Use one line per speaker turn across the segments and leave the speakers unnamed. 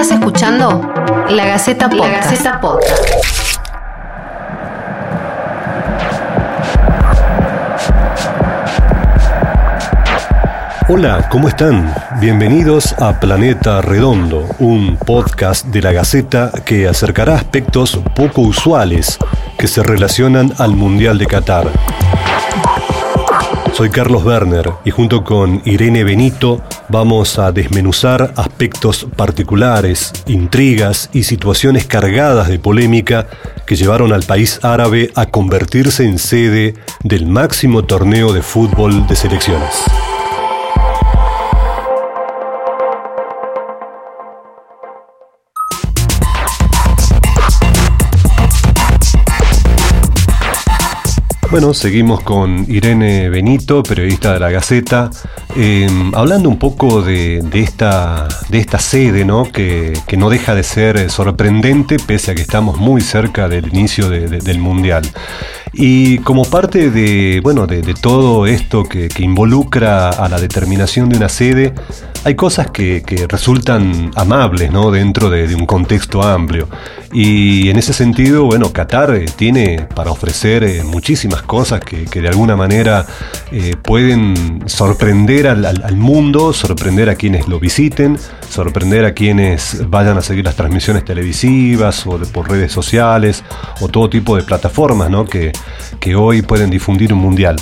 Estás escuchando La Gaceta Podcast. La Gaceta Podcast.
Hola, ¿cómo están? Bienvenidos a Planeta Redondo, un podcast de la Gaceta que acercará aspectos poco usuales que se relacionan al Mundial de Qatar. Soy Carlos Werner y junto con Irene Benito vamos a desmenuzar aspectos particulares, intrigas y situaciones cargadas de polémica que llevaron al país árabe a convertirse en sede del máximo torneo de fútbol de selecciones. Bueno, seguimos con Irene Benito, periodista de la Gaceta, em, hablando un poco de, esta, de esta sede, ¿no? Que, no deja de ser sorprendente pese a que estamos muy cerca del inicio del Mundial. Y como parte de, bueno, de, todo esto que, involucra a la determinación de una sede, hay cosas que, resultan amables ¿no? dentro de, un contexto amplio. Y en ese sentido, bueno, Qatar eh, tiene para ofrecer eh, muchísimas cosas que, de alguna manera eh, pueden sorprender al, mundo, sorprender a quienes lo visiten, sorprender a quienes vayan a seguir las transmisiones televisivas o por redes sociales o todo tipo de plataformas ¿no? que, que hoy pueden difundir un mundial.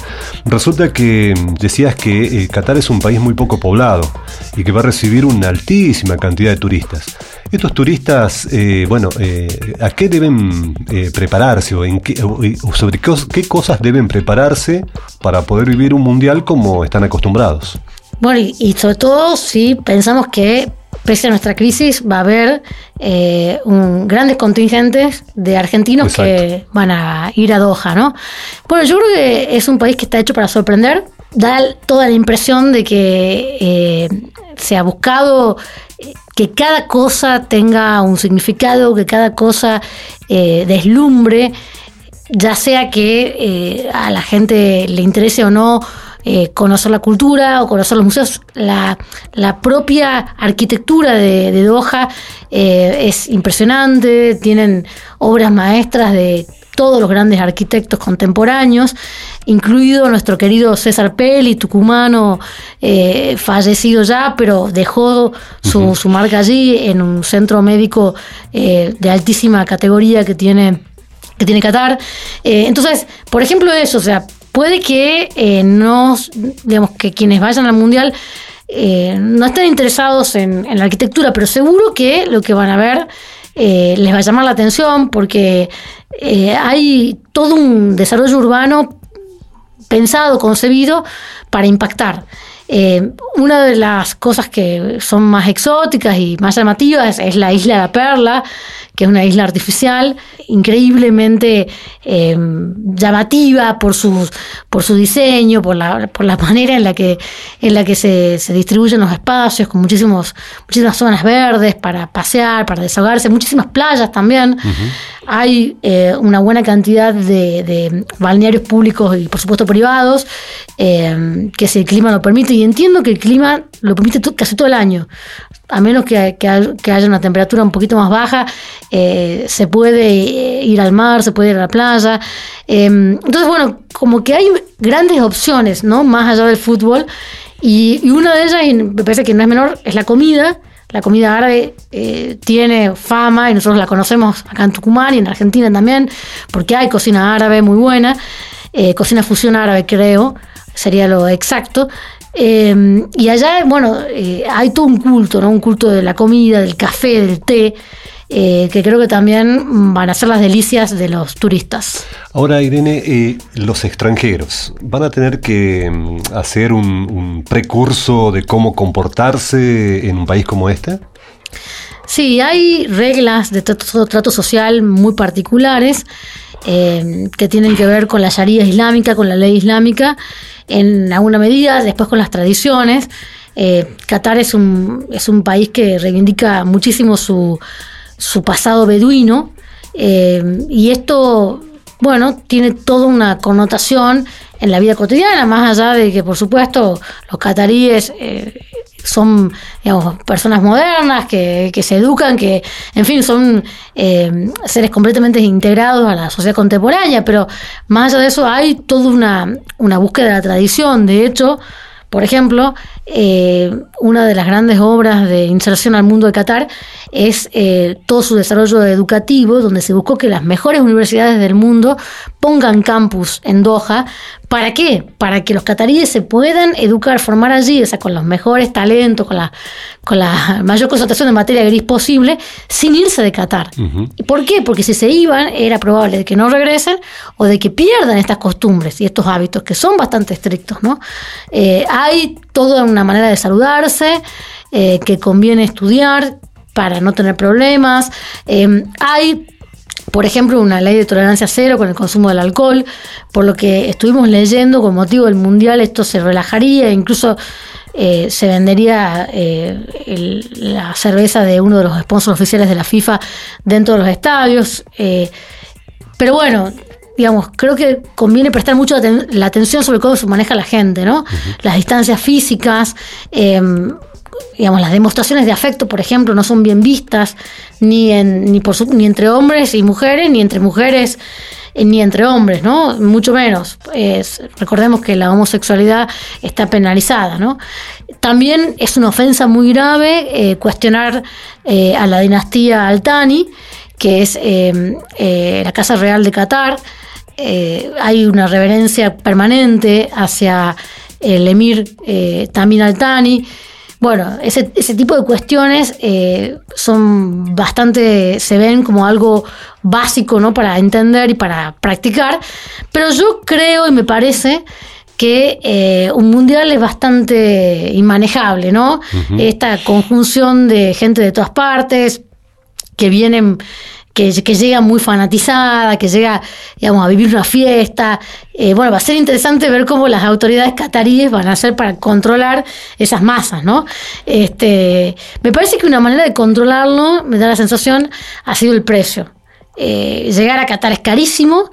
Resulta que decías que Qatar es un país muy poco poblado y que va a recibir una altísima cantidad de turistas. Estos turistas, eh, bueno, eh, ¿a qué deben eh, prepararse o, en qué, sobre qué, cosas deben prepararse para poder vivir un mundial como están acostumbrados?
Bueno, y, sobre todo si pensamos que pese a nuestra crisis va a haber un, grandes contingentes de argentinos que van a ir a Doha, ¿no? Bueno, yo creo que es un país que está hecho para sorprender, da toda la impresión de que se ha buscado que cada cosa tenga un significado, que cada cosa eh, deslumbre, ya sea que eh, a la gente le interese o no eh, conocer la cultura o conocer los museos. La, propia arquitectura de, de Doha es impresionante, tienen obras maestras de todos los grandes arquitectos contemporáneos, incluido nuestro querido César Peli, tucumano, eh, fallecido ya, pero dejó su, marca allí en un centro médico eh, de altísima categoría que tiene, que tiene Qatar. Eh, entonces, por ejemplo, eso, o sea, puede que no, digamos, que quienes vayan al Mundial no estén interesados en, la arquitectura, pero seguro que lo que van a ver eh, les va a llamar la atención porque eh, hay todo un desarrollo urbano pensado, concebido para impactar. Eh, una de las cosas que son más exóticas y más llamativas es la isla de la Perla, que es una isla artificial increíblemente eh, llamativa por su, por su diseño, por la, por la manera en la que, en la que se, distribuyen los espacios, con muchísimos, muchísimas zonas verdes para pasear, para desahogarse, muchísimas playas también. Hay eh, una buena cantidad de, balnearios públicos y por supuesto privados, eh, que si el clima lo permite, y entiendo que el clima lo permite casi todo el año a menos que, haya una temperatura un poquito más baja, eh, se puede ir al mar, se puede ir a la playa. Em, entonces, bueno, como que hay grandes opciones, ¿no? Más allá del fútbol. Y, una de ellas, y me parece que no es menor, es la comida. La comida árabe eh, tiene fama y nosotros la conocemos acá en Tucumán y en Argentina también, porque hay cocina árabe muy buena, eh, cocina fusión árabe creo, sería lo exacto. Em, y allá, bueno, eh, hay todo un culto, ¿no? Un culto de la comida, del café, del té. Eh, que creo que también van a ser las delicias de los turistas.
Ahora, Irene, eh, los extranjeros van a tener que mm, hacer un, precurso de cómo comportarse en un país como este.
Sí, hay reglas de trato, social muy particulares que tienen que ver con la Sharia islámica, con la ley islámica en alguna medida, después con las tradiciones. Eh, Qatar es un, es un país que reivindica muchísimo su, su pasado beduino eh, y esto, bueno, tiene toda una connotación en la vida cotidiana, más allá de que, por supuesto, los cataríes eh, son personas modernas, que, se educan, que, en fin, son eh, seres completamente integrados a la sociedad contemporánea, pero más allá de eso hay toda una, una búsqueda de la tradición. De hecho, por ejemplo, eh, una de las grandes obras de inserción al mundo de Qatar es eh, todo su desarrollo educativo, donde se buscó que las mejores universidades del mundo pongan campus en Doha. ¿Para qué? Para que los cataríes se puedan educar, formar allí, o sea, con los mejores talentos, con la, con la mayor concentración de materia gris posible, sin irse de Qatar. ¿Y por qué? Porque si se iban, era probable de que no regresen o de que pierdan estas costumbres y estos hábitos que son bastante estrictos, ¿no? Eh, hay toda una manera de saludarse, eh, que conviene estudiar para no tener problemas. Eh, hay por ejemplo, una ley de tolerancia cero con el consumo del alcohol, por lo que estuvimos leyendo, con motivo del Mundial esto se relajaría, incluso eh, se vendería la cerveza de uno de los sponsors oficiales de la FIFA dentro de los estadios. pero bueno, digamos, creo que conviene prestar mucho la atención sobre cómo se maneja la gente, ¿no? Las distancias físicas, digamos, las demostraciones de afecto, por ejemplo, no son bien vistas ni, en, ni, entre hombres y mujeres, ni entre mujeres eh, ni entre hombres, ¿no? Mucho menos. recordemos que la homosexualidad está penalizada, ¿no? También es una ofensa muy grave eh, cuestionar eh, a la dinastía Altani, que es la Casa Real de Qatar, hay una reverencia permanente hacia el emir Tamir al-Thani. Bueno, ese, tipo de cuestiones eh, son bastante, se ven como algo básico, ¿no? Para entender y para practicar. Pero yo creo y me parece que eh, un mundial es bastante inmanejable, ¿no? Esta conjunción de gente de todas partes que vienen que, llega muy fanatizada, que llega, digamos, a vivir una fiesta. Eh, bueno, va a ser interesante ver cómo las autoridades cataríes van a hacer para controlar esas masas, ¿no? Este, me parece que una manera de controlarlo, me da la sensación, ha sido el precio. Eh, llegar a Qatar es carísimo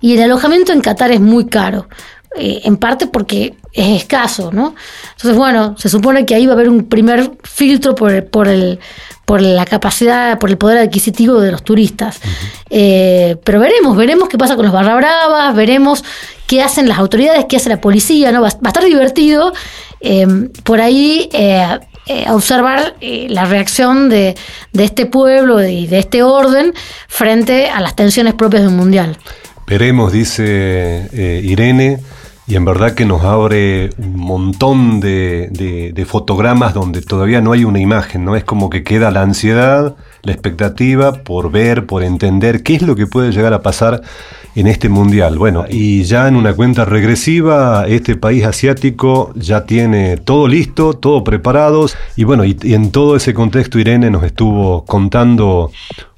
y el alojamiento en Qatar es muy caro. Eh, en parte porque es escaso, ¿no? Entonces, bueno, se supone que ahí va a haber un primer filtro por, por, el, por la capacidad, por el poder adquisitivo de los turistas. Eh, pero veremos, veremos qué pasa con los barra bravas, veremos qué hacen las autoridades, qué hace la policía, ¿no? Va, a estar divertido eh, por ahí observar la reacción de, de este pueblo y de este orden frente a las tensiones propias de un mundial.
Veremos, dice Irene y en verdad que nos abre un montón de, fotogramas donde todavía no hay una imagen, ¿no? Es como que queda la ansiedad, la expectativa por ver, por entender qué es lo que puede llegar a pasar en este mundial. Bueno, y ya en una cuenta regresiva, este país asiático ya tiene todo listo, todo preparado. Y bueno, y en todo ese contexto Irene nos estuvo contando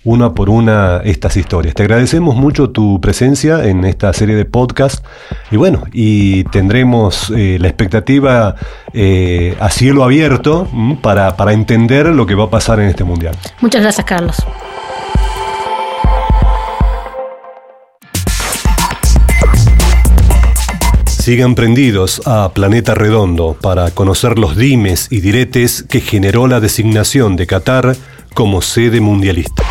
una por una estas historias. Te agradecemos mucho tu presencia en esta serie de podcast y bueno, y tendremos eh, la expectativa eh, a cielo abierto para, para entender lo que va a pasar en este mundial.
Muchas gracias, Carlos.
Sigan prendidos a Planeta Redondo para conocer los dimes y diretes que generó la designación de Qatar como sede mundialista.